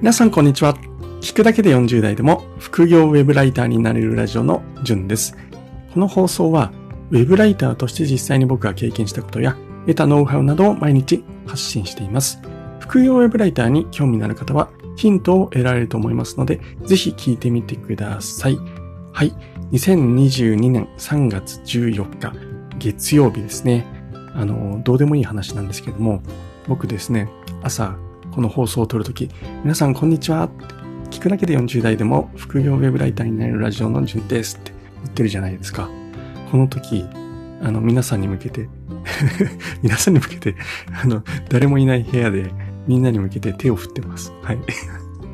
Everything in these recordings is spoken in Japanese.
皆さんこんにちは。聞くだけで40代でも副業ウェブライターになれるラジオのじゅんです。この放送はウェブライターとして実際に僕が経験したことや得たノウハウなどを毎日発信しています。副業ウェブライターに興味のある方はヒントを得られると思いますので、ぜひ聞いてみてください。はい。2022年3月14日、月曜日ですね。あの、どうでもいい話なんですけども、僕ですね、朝この放送を撮るとき、皆さんこんにちは聞くだけで40代でも副業ウェブライターになれるラジオの順ですって言ってるじゃないですか。この時、あの、皆さんに向けて 皆さんに向けて、あの、誰もいない部屋でみんなに向けて手を振ってます。はい。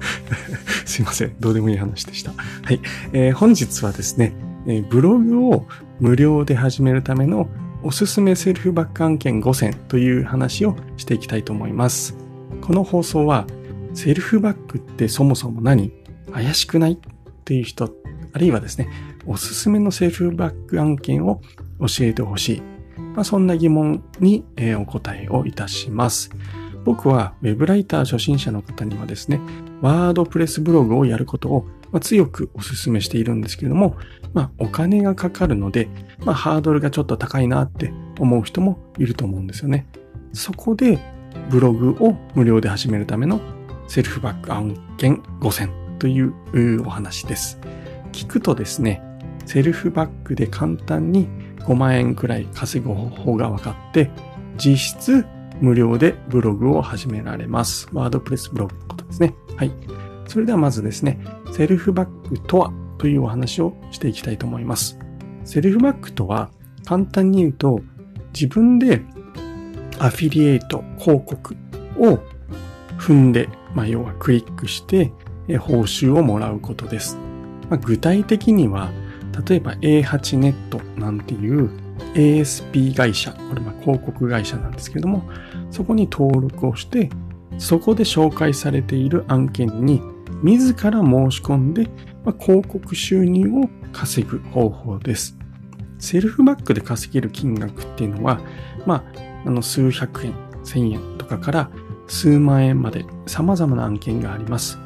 すいません。どうでもいい話でした。はい。えー、本日はですね、えー、ブログを無料で始めるためのおすすめセルフバック案件5選という話をしていきたいと思います。この放送は、セルフバックってそもそも何？怪しくない？っていう人、あるいはですね、おすすめのセルフバック案件を教えてほしい。まあ、そんな疑問に、えお答えをいたします。僕は Web ライター初心者の方にはですね、ワードプレスブログをやることを、ま強くお勧めしているんですけれども、まあ、お金がかかるので、まあ、ハードルがちょっと高いなって思う人もいると思うんですよね。そこで、ブログを無料で始めるためのセルフバック案件5000というお話です。聞くとですね、セルフバックで簡単に5万円くらい稼ぐ方法が分かって、実質無料でブログを始められます。ワードプレスブログのことですね。はい。それではまずですね、セルフバックとはというお話をしていきたいと思います。セルフバックとは簡単に言うと自分でアフィリエイト広告を踏んで、まあ、要はクリックして報酬をもらうことです。まあ、具体的には、例えば A8 ネットなんていう ASP 会社、これは広告会社なんですけども、そこに登録をして、そこで紹介されている案件に自ら申し込んで、まあ、広告収入を稼ぐ方法です。セルフバックで稼げる金額っていうのは、まあ、あの数百円、千円とかから数万円まで様々な案件があります。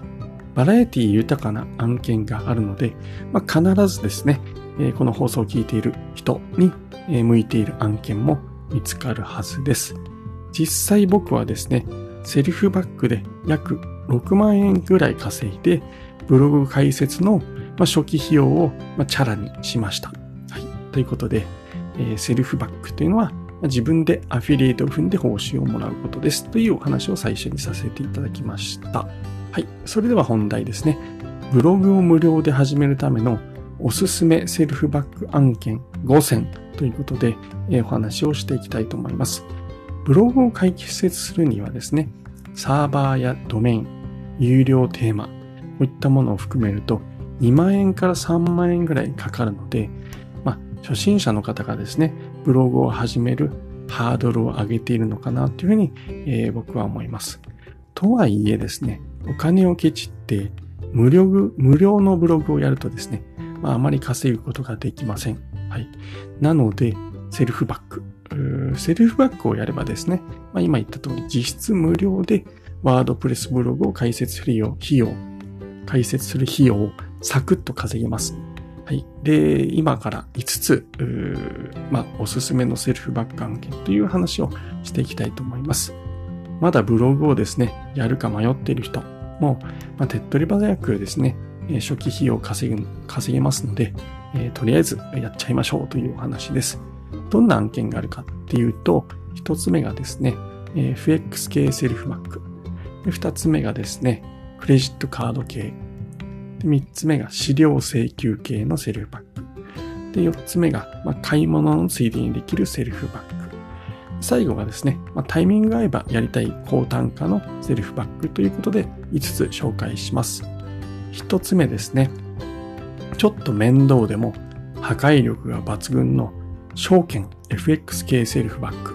バラエティ豊かな案件があるので、まあ、必ずですね、この放送を聞いている人に、向いている案件も見つかるはずです。実際僕はですね、セルフバックで約6万円ぐらい稼いで、ブログ解説の初期費用をチャラにしました。はい。ということで、セルフバックというのは自分でアフィリエイトを踏んで報酬をもらうことですというお話を最初にさせていただきました。はい。それでは本題ですね。ブログを無料で始めるためのおすすめセルフバック案件5選ということで、お話をしていきたいと思います。ブログを解説するにはですね、サーバーやドメイン、有料テーマ、こういったものを含めると2万円から3万円ぐらいかかるので、まあ、初心者の方がですね、ブログを始めるハードルを上げているのかなというふうに、えー、僕は思います。とはいえですね、お金をケチって無料無料のブログをやるとですね、まあ、あまり稼ぐことができません。はい。なので、セルフバック。セルフバックをやればですね、まあ、今言った通り実質無料でワードプレスブログを解説する、費用、解説する費用をサクッと稼げます。はい。で、今から5つ、まあ、おすすめのセルフバック案件という話をしていきたいと思います。まだブログをですね、やるか迷っている人も、まあ、手っ取り早くですね、初期費用を稼ぐ、稼げますので、えー、とりあえずやっちゃいましょうというお話です。どんな案件があるかっていうと、一つ目がですね、FX 系セルフバック。二つ目がですね、クレジットカード系。で、3つ目が資料請求系のセルフバック。で、4つ目が、まあ、買い物のついでにできるセルフバック。最後がですね、まあ、タイミングが合えばやりたい高単価のセルフバックということで5つ紹介します。1つ目ですね。ちょっと面倒でも破壊力が抜群の証券 FX 系セルフバック、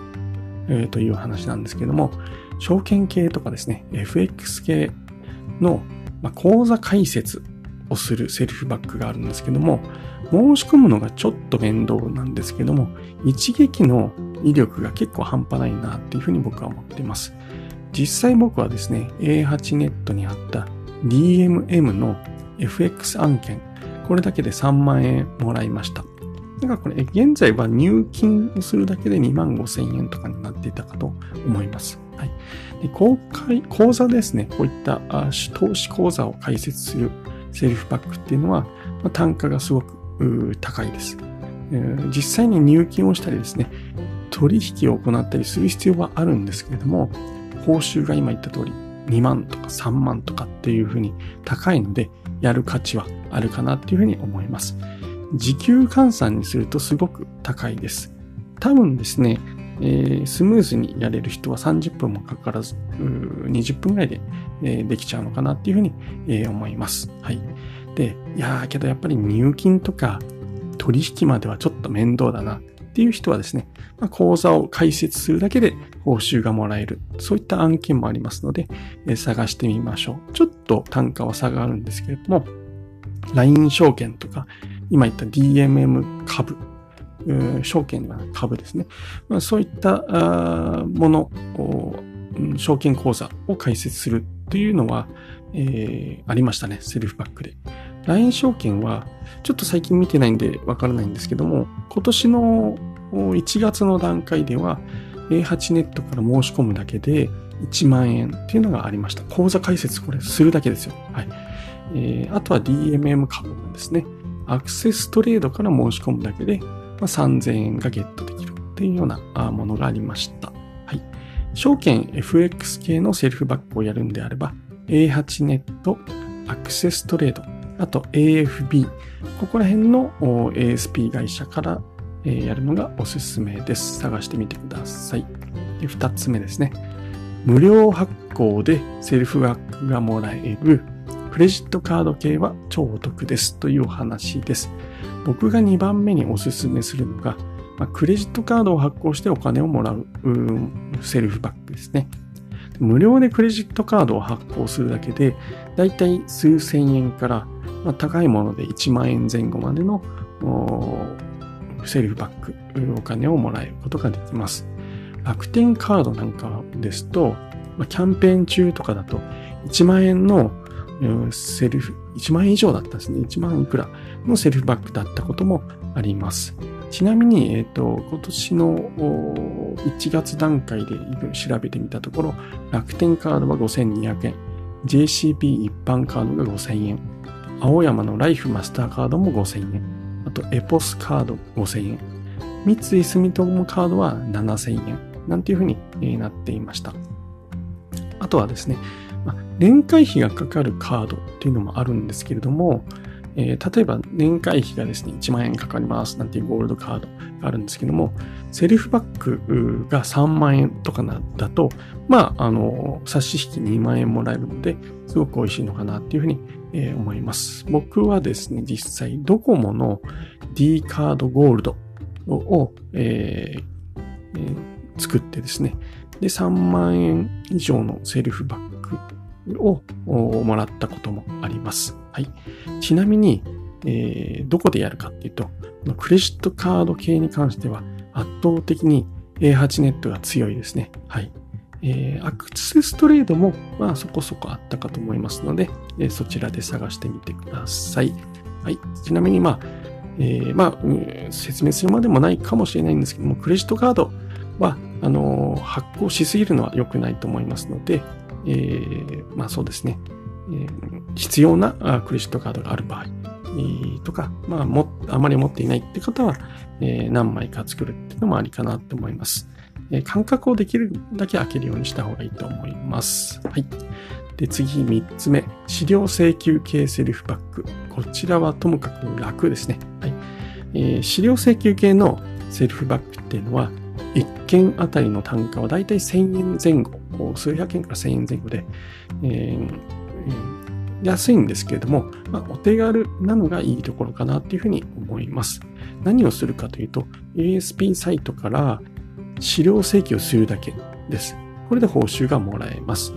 えー、という話なんですけども、証券系とかですね、FX 系の、ま、口座開設をするセルフバックがあるんですけども、申し込むのがちょっと面倒なんですけども、一撃の威力が結構半端ないなっていうふうに僕は思っています。実際僕はですね、A8 ネットにあった DMM の FX 案件、これだけで3万円もらいました。だからこれ、現在は入金をするだけで2万5千円とかになっていたかと思います。はい。で公開、講座ですね。こういったあ投資講座を開設するセルフパックっていうのは、ま、単価がすごく高いです、えー、実際に入金をしたりですね、取引を行ったりする必要はあるんですけれども、報酬が今言った通り2万とか3万とかっていうふうに高いので、やる価値はあるかなっていうふうに思います。時給換算にするとすごく高いです。多分ですね、えー、スムーズにやれる人は30分もかからず、20分ぐらいで、えー、できちゃうのかなっていうふうに、えー、思います。はい。で、いやーけどやっぱり入金とか取引まではちょっと面倒だなっていう人はですね、まあ、口座を開設するだけで報酬がもらえる。そういった案件もありますので、えー、探してみましょう。ちょっと単価は差があるんですけれども、LINE 証券とか、今言った DMM 株、証券は株ですね。まあ、そういったものを、証券口座を開設するっていうのは、えー、ありましたね。セルフバックで。LINE 証券は、ちょっと最近見てないんでわからないんですけども、今年の1月の段階では、A8 ネットから申し込むだけで1万円っていうのがありました。口座開設これするだけですよ。はい。えー、あとは DMM 株ですね、アクセストレードから申し込むだけで、まあ、3000円がゲットできるっていうようなものがありました。はい。証券 FX 系のセルフバックをやるんであれば、A8 ネット、アクセストレード、あと AFB、ここら辺の ASP 会社からやるのがおすすめです。探してみてください。で、二つ目ですね。無料発行でセルフバックがもらえるクレジットカード系は超お得ですというお話です。僕が2番目におすすめするのが、まあ、クレジットカードを発行してお金をもらうセルフバックですね。無料でクレジットカードを発行するだけで、だいたい数千円から、まあ、高いもので1万円前後までのセルフバック、お金をもらえることができます。楽天カードなんかですと、ま、キャンペーン中とかだと1万円のセルフ、1万円以上だったんですね。1万いくらのセルフバックだったこともあります。ちなみに、えっ、ー、と、今年の1月段階で調べてみたところ、楽天カードは5200円、JCB 一般カードが5000円、青山のライフマスターカードも5000円、あとエポスカード5000円、三井住友カードは7000円、なんていうふうになっていました。あとはですね、ま、年会費がかかるカードっていうのもあるんですけれども、えー、例えば年会費がですね、1万円かかりますなんていうゴールドカードがあるんですけども、セルフバックが3万円とかだと、まあ、あの、差し引き2万円もらえるので、すごく美味しいのかなっていうふうに、え、思います。僕はですね、実際ドコモの D カードゴールドを、えーえー、作ってですね、で、3万円以上のセルフバックをもらったこともあります。はい。ちなみに、えー、どこでやるかっていうと、クレジットカード系に関しては圧倒的に A8 ネットが強いですね。はい。えー、アクセストレードも、まあそこそこあったかと思いますので、えー、そちらで探してみてください。はい。ちなみに、まあ、えー、まあ、説明するまでもないかもしれないんですけども、クレジットカードは、あのー、発行しすぎるのは良くないと思いますので、えー、まあそうですね、えー、必要なクレジットカードがある場合、とか、まあも、あまり持っていないって方は、えー、何枚か作るっていうのもありかなと思います。えー、間隔をできるだけ開けるようにした方がいいと思います。はい。で、次、三つ目。資料請求系セルフバック。こちらはともかく楽ですね。はい。えー、資料請求系のセルフバックっていうのは、1件あたりの単価はだいたい1000円前後、数百円から1000円前後で、えー、安いんですけれども、まあ、お手軽なのがいいところかなっていうふうに思います。何をするかというと、ASP サイトから資料請求をするだけです。これで報酬がもらえます。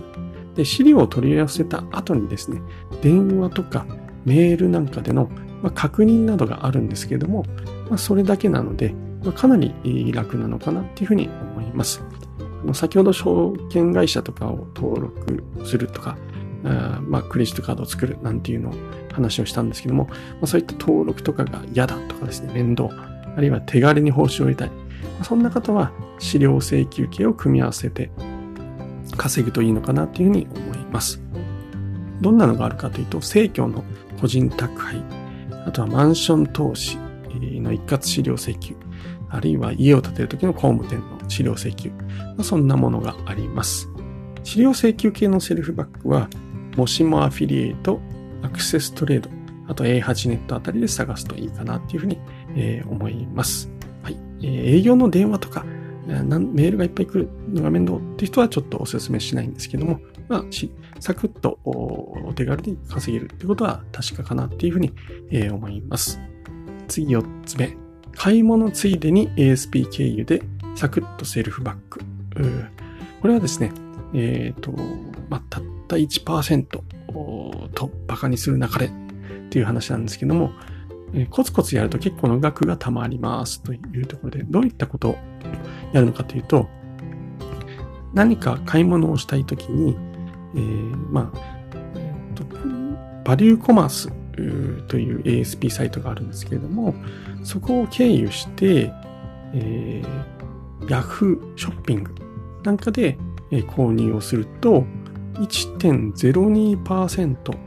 で、資料を取り寄せた後にですね、電話とかメールなんかでの、まあ、確認などがあるんですけれども、まあ、それだけなので、かなり楽なのかなっていうふうに思います。先ほど証券会社とかを登録するとか、あまあ、クレジットカードを作るなんていうのを話をしたんですけども、まあ、そういった登録とかが嫌だとかですね、面倒、あるいは手軽に報酬を得たい。まあ、そんな方は資料請求系を組み合わせて稼ぐといいのかなというふうに思います。どんなのがあるかというと、生協の個人宅配、あとはマンション投資の一括資料請求、あるいは家を建てるときの工務店の資料請求、まあ、そんなものがあります。資料請求系のセルフバックは、もしもアフィリエイト、アクセストレード、あと A8 ネットあたりで探すといいかなっていうふうに、えー、思います。はい。えー、営業の電話とか、メールがいっぱい来るのが面倒って人はちょっとお勧めしないんですけども、まあ、サクッとお手軽に稼げるってことは確かかなっていうふうに、えー、思います。次4つ目。買い物ついでに ASP 経由でサクッとセルフバック。これはですね、えっ、ー、と、まあ、たった1%とバカにするなかれっていう話なんですけども、えー、コツコツやると結構の額が溜まりますというところで、どういったことをやるのかというと、何か買い物をしたいときに、えー、まあ、えーと、バリューコマースという ASP サイトがあるんですけれども、そこを経由して、えー、Yahoo ショッピングなんかで購入をすると、1.02%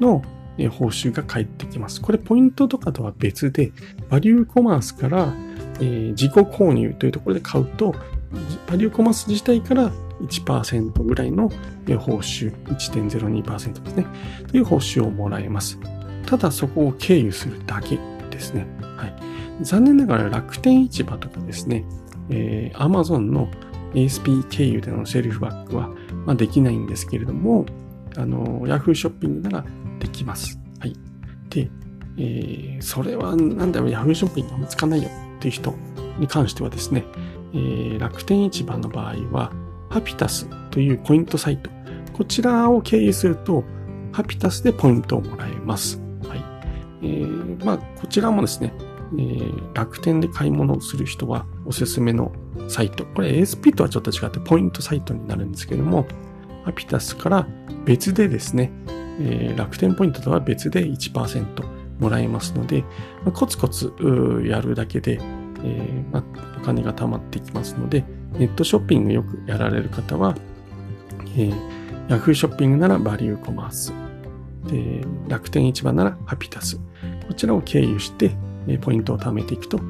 の報酬が返ってきます。これポイントとかとは別で、バリューコマースから、えー、自己購入というところで買うと、バリューコマース自体から1%ぐらいの報酬、1.02%ですね。という報酬をもらえます。ただそこを経由するだけですね。はい。残念ながら楽天市場とかですね、えー、Amazon の ASP 経由でのセルフバックは、まあ、できないんですけれども、あの、Yahoo ショッピングならできます。はい。で、えー、それはなんだよ、Yahoo ショッピングがつかないよっていう人に関してはですね、えー、楽天市場の場合は、ハピタスというポイントサイト、こちらを経由すると、ハピタスでポイントをもらえます。えー、まあ、こちらもですね、えー、楽天で買い物をする人はおすすめのサイト。これ ASP とはちょっと違ってポイントサイトになるんですけども、アピタスから別でですね、えー、楽天ポイントとは別で1%もらえますので、まあ、コツコツやるだけで、えまあ、お金が貯まってきますので、ネットショッピングよくやられる方は、え、Yahoo ショッピングならバリューコマース、で楽天市場ならハピタス、こちらを経由して、えポイントを貯めていくと、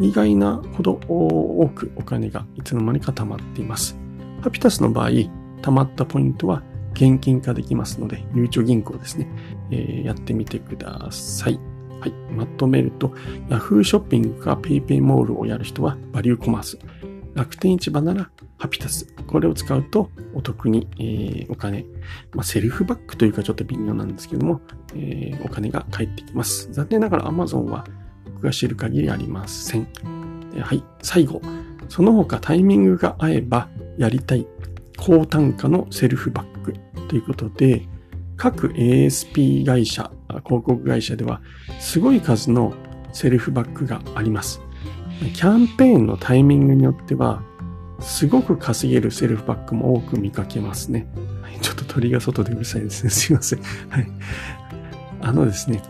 意外なほど多くお金がいつの間にか貯まっています。ハピタスの場合、貯まったポイントは現金化できますので、ゆうちょ銀行ですね、えー、やってみてください。はい。まとめると、Yahoo ショッピングか PayPay モールをやる人はバリューコマース。楽天市場ならハピタス。これを使うとお得に、えー、お金、まあ、セルフバックというかちょっと微妙なんですけども、えー、お金が返ってきます。残念ながら Amazon は僕が知る限りありません。はい。最後。その他タイミングが合えばやりたい高単価のセルフバックということで、各 ASP 会社、広告会社ではすごい数のセルフバックがあります。キャンペーンのタイミングによっては、すごく稼げるセルフバックも多く見かけますね。ちょっと鳥が外でうるさいですね。すいません。はい。あのですね、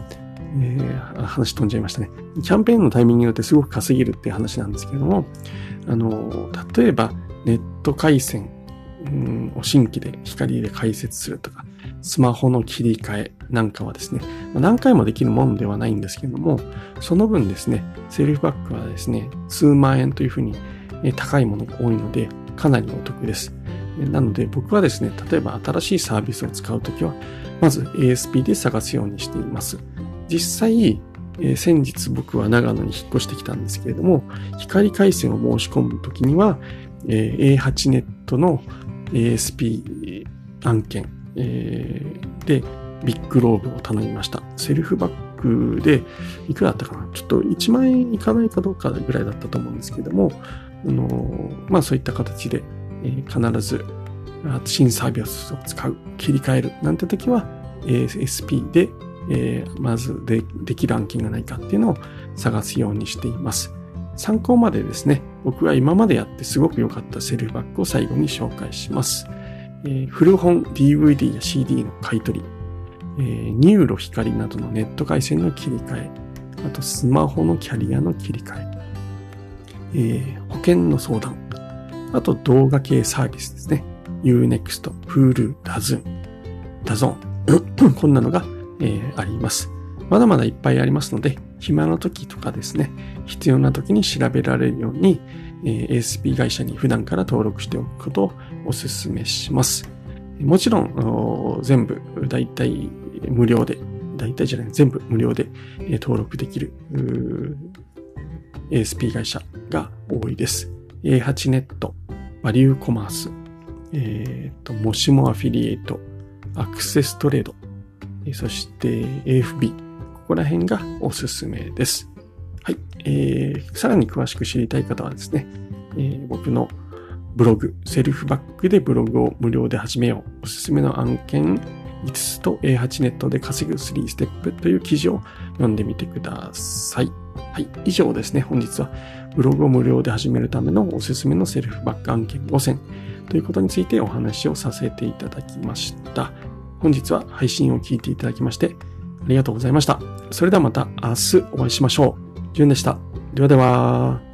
えー、話飛んじゃいましたね。キャンペーンのタイミングによってすごく稼げるって話なんですけども、あの、例えばネット回線、を新規で光で解説するとか、スマホの切り替えなんかはですね、何回もできるものではないんですけども、その分ですね、セルフバックはですね、数万円というふうに高いものが多いので、かなりお得です。なので僕はですね、例えば新しいサービスを使うときは、まず ASP で探すようにしています。実際、え、先日僕は長野に引っ越してきたんですけれども、光回線を申し込むときには、え、A8 ネットの ASP 案件、えー、で、ビッグローブを頼みました。セルフバックで、いくらだったかな？ちょっと1万円いかないかどうかぐらいだったと思うんですけども、あのー、まあそういった形で、えー、必ず新サービスを使う、切り替えるなんて時は ASP でえ、まずでできる案件がないかっていうのを探すようにしています。参考までですね、僕が今までやってすごく良かったセルフバックを最後に紹介します。え、古本 DVD や CD の買い取り、え、 NURO 光などのネット回線の切り替え、あとスマホのキャリアの切り替え、え、保険の相談、あと動画系サービスですね。 U-NEXT、Hulu、DAZN、DAZN、こんなのが、え、あります。まだまだいっぱいありますので、暇の時とかですね、必要な時に調べられるように、ASP 会社に普段から登録しておくことをお勧めします。もちろん、全部、だいたい無料で、だいたいじゃない、全部無料で、登録できる、ASP 会社が多いです。A8 ネット、バリューコマース、えっ、ー、と、もしもアフィリエイト、アクセストレード、そして AFB、ここら辺がおすすめです。えー、さらに詳しく知りたい方はですね、えー、僕のブログ、セルフバックでブログを無料で始めよう。おすすめの案件5つと A8 ネットで稼ぐ3ステップという記事を読んでみてください。はい。以上ですね。本日はブログを無料で始めるためのおすすめのセルフバック案件5選ということについてお話をさせていただきました。本日は配信を聞いていただきましてありがとうございました。それではまた明日お会いしましょう。じゅんでした。ではでは。